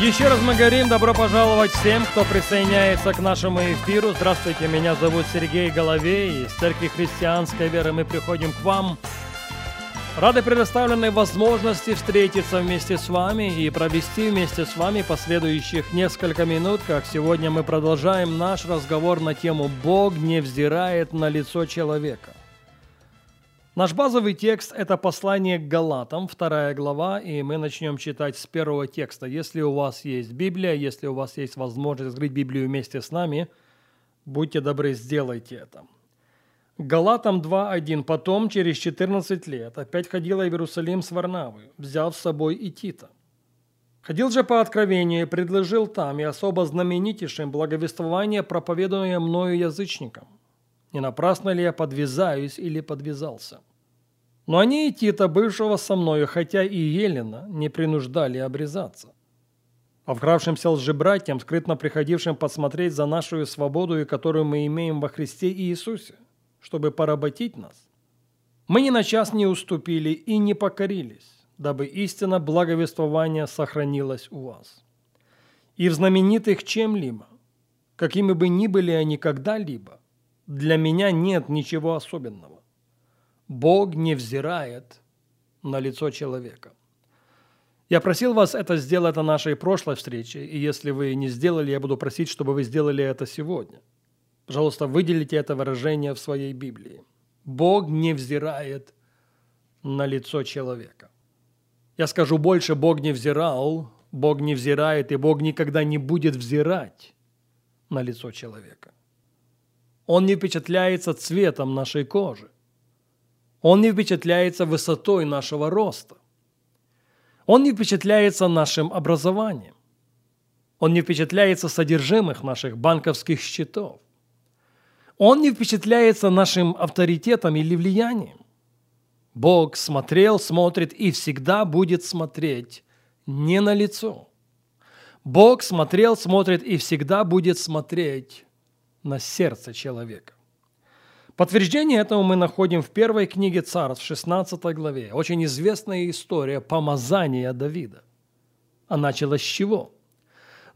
Еще раз мы говорим добро пожаловать всем, кто присоединяется к нашему эфиру. Здравствуйте, меня зовут Сергей Головей. Из Церкви Христианской Веры мы приходим к вам. Рады предоставленной возможности встретиться вместе с вами и провести вместе с вами последующих несколько минут, как сегодня мы продолжаем наш разговор на тему «Бог не взирает на лицо человека». Наш базовый текст – это послание к Галатам, вторая глава, и мы начнем читать с первого текста. Если у вас есть Библия, если у вас есть возможность открыть Библию вместе с нами, будьте добры, сделайте это. Галатам 2.1. «Потом, через 14 лет, опять ходила в Иерусалим с Варнавой, взяв с собой и Тита. Ходил же по откровению и предложил там, и особо знаменитейшим благовествование, проповедуемое мною язычникам не напрасно ли я подвязаюсь или подвязался. Но они и Тита, бывшего со мною, хотя и Елена, не принуждали обрезаться. А вкравшимся лжебратьям, скрытно приходившим посмотреть за нашу свободу, и которую мы имеем во Христе Иисусе, чтобы поработить нас, мы ни на час не уступили и не покорились, дабы истина благовествования сохранилась у вас. И в знаменитых чем-либо, какими бы ни были они когда-либо, для меня нет ничего особенного. Бог не взирает на лицо человека. Я просил вас это сделать на нашей прошлой встрече, и если вы не сделали, я буду просить, чтобы вы сделали это сегодня. Пожалуйста, выделите это выражение в своей Библии. Бог не взирает на лицо человека. Я скажу больше, Бог не взирал, Бог не взирает, и Бог никогда не будет взирать на лицо человека. Он не впечатляется цветом нашей кожи. Он не впечатляется высотой нашего роста. Он не впечатляется нашим образованием. Он не впечатляется содержимых наших банковских счетов. Он не впечатляется нашим авторитетом или влиянием. Бог смотрел, смотрит и всегда будет смотреть не на лицо. Бог смотрел, смотрит и всегда будет смотреть на сердце человека. Подтверждение этому мы находим в первой книге Царств, 16 главе. Очень известная история помазания Давида. А началась с чего?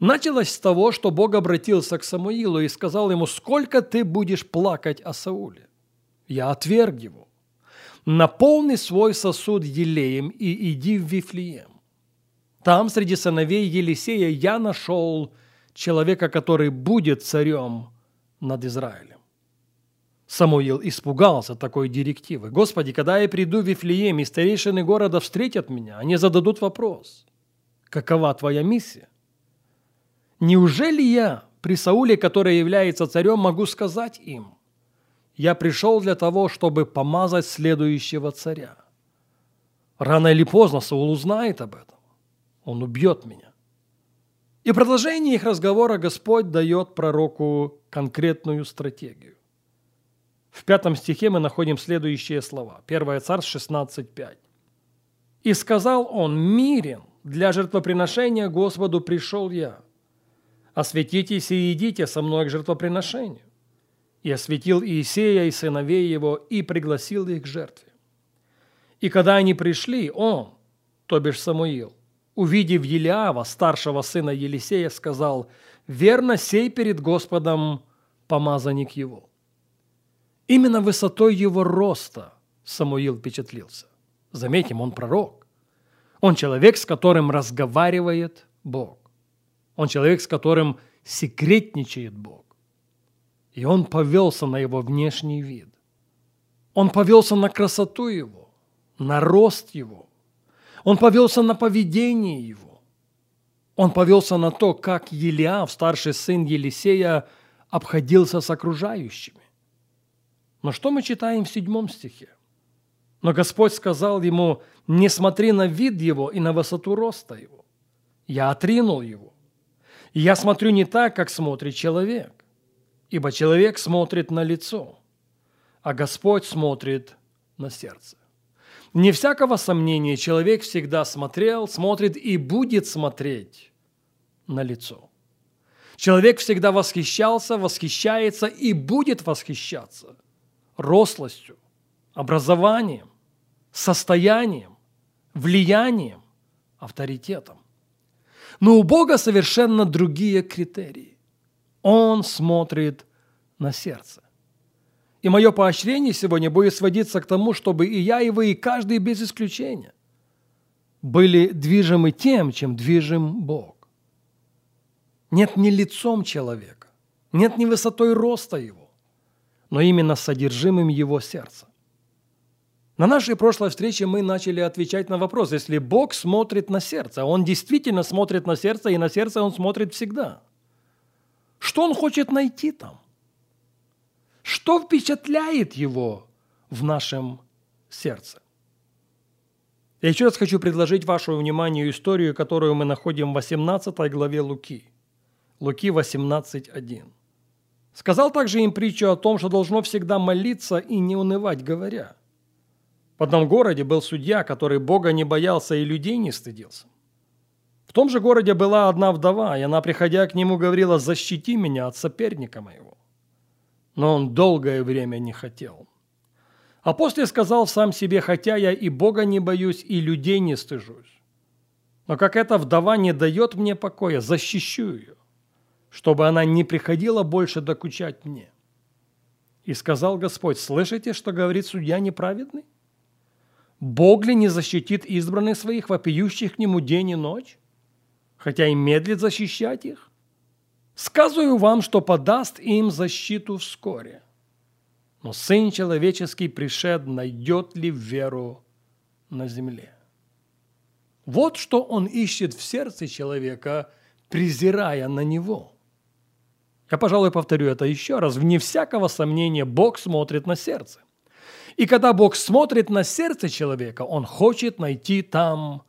Началась с того, что Бог обратился к Самуилу и сказал ему, «Сколько ты будешь плакать о Сауле? Я отверг его. Наполни свой сосуд елеем и иди в Вифлеем. Там, среди сыновей Елисея, я нашел человека, который будет царем над Израилем. Самуил испугался такой директивы. «Господи, когда я приду в Вифлеем, и старейшины города встретят меня, они зададут вопрос, какова твоя миссия? Неужели я при Сауле, который является царем, могу сказать им, я пришел для того, чтобы помазать следующего царя? Рано или поздно Саул узнает об этом. Он убьет меня. И в продолжении их разговора Господь дает пророку конкретную стратегию. В пятом стихе мы находим следующие слова. 1 Царств 16.5. «И сказал он, мирен, для жертвоприношения Господу пришел я. Осветитесь и идите со мной к жертвоприношению. И осветил Иисея и сыновей его, и пригласил их к жертве. И когда они пришли, он, то бишь Самуил, увидев Елиава, старшего сына Елисея, сказал, «Верно сей перед Господом помазанник его». Именно высотой его роста Самуил впечатлился. Заметим, он пророк. Он человек, с которым разговаривает Бог. Он человек, с которым секретничает Бог. И он повелся на его внешний вид. Он повелся на красоту его, на рост его, он повелся на поведение его. Он повелся на то, как Елиав, старший сын Елисея, обходился с окружающими. Но что мы читаем в седьмом стихе? Но Господь сказал ему, не смотри на вид его и на высоту роста его. Я отринул его. И я смотрю не так, как смотрит человек, ибо человек смотрит на лицо, а Господь смотрит на сердце. Не всякого сомнения, человек всегда смотрел, смотрит и будет смотреть на лицо. Человек всегда восхищался, восхищается и будет восхищаться рослостью, образованием, состоянием, влиянием, авторитетом. Но у Бога совершенно другие критерии. Он смотрит на сердце. И мое поощрение сегодня будет сводиться к тому, чтобы и я, и вы, и каждый без исключения были движимы тем, чем движим Бог. Нет ни лицом человека, нет ни высотой роста его, но именно содержимым его сердца. На нашей прошлой встрече мы начали отвечать на вопрос, если Бог смотрит на сердце, Он действительно смотрит на сердце, и на сердце Он смотрит всегда. Что Он хочет найти там? Что впечатляет Его в нашем сердце? Я еще раз хочу предложить вашему вниманию историю, которую мы находим в 18 главе Луки. Луки 18.1. Сказал также им притчу о том, что должно всегда молиться и не унывать, говоря – в одном городе был судья, который Бога не боялся и людей не стыдился. В том же городе была одна вдова, и она, приходя к нему, говорила, «Защити меня от соперника моего». Но он долгое время не хотел. А после сказал сам себе, «Хотя я и Бога не боюсь, и людей не стыжусь. Но как эта вдова не дает мне покоя, защищу ее, чтобы она не приходила больше докучать мне». И сказал Господь, «Слышите, что говорит судья неправедный?» Бог ли не защитит избранных своих, вопиющих к нему день и ночь, хотя и медлит защищать их? Сказываю вам, что подаст им защиту вскоре. Но Сын Человеческий пришед, найдет ли веру на земле? Вот что он ищет в сердце человека, презирая на него. Я, пожалуй, повторю это еще раз. Вне всякого сомнения, Бог смотрит на сердце. И когда Бог смотрит на сердце человека, Он хочет найти там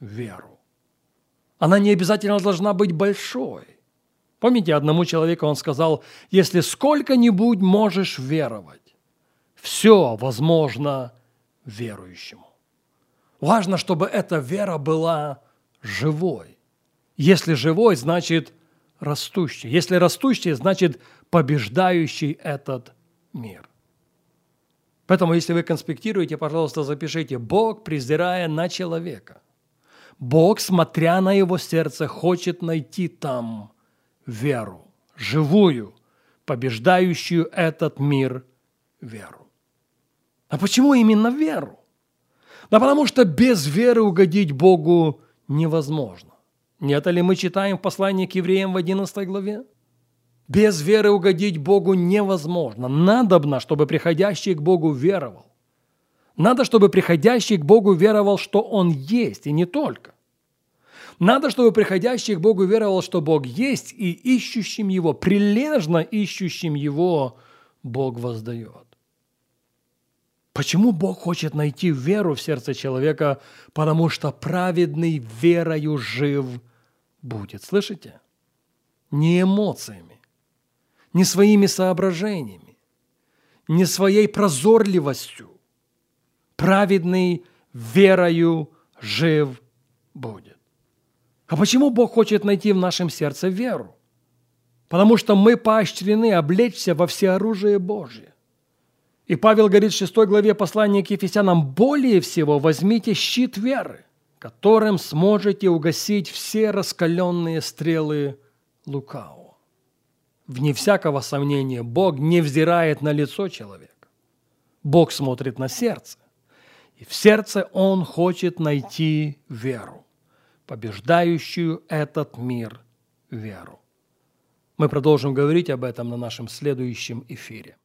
веру. Она не обязательно должна быть большой. Помните, одному человеку он сказал, если сколько-нибудь можешь веровать, все возможно верующему. Важно, чтобы эта вера была живой. Если живой, значит растущий. Если растущий, значит побеждающий этот мир. Поэтому, если вы конспектируете, пожалуйста, запишите «Бог, презирая на человека». Бог, смотря на его сердце, хочет найти там веру, живую, побеждающую этот мир веру. А почему именно веру? Да потому что без веры угодить Богу невозможно. Не это ли мы читаем в послании к евреям в 11 главе? Без веры угодить Богу невозможно. Надобно, чтобы приходящий к Богу веровал. Надо, чтобы приходящий к Богу веровал, что Он есть, и не только. Надо, чтобы приходящий к Богу веровал, что Бог есть, и ищущим Его, прилежно ищущим Его, Бог воздает. Почему Бог хочет найти веру в сердце человека? Потому что праведный верою жив будет. Слышите? Не эмоциями не своими соображениями, не своей прозорливостью. Праведный верою жив будет. А почему Бог хочет найти в нашем сердце веру? Потому что мы поощрены облечься во всеоружие Божье. И Павел говорит в 6 главе послания к Ефесянам, «Более всего возьмите щит веры, которым сможете угасить все раскаленные стрелы лукавого». Вне всякого сомнения, Бог не взирает на лицо человека. Бог смотрит на сердце. И в сердце Он хочет найти веру, побеждающую этот мир веру. Мы продолжим говорить об этом на нашем следующем эфире.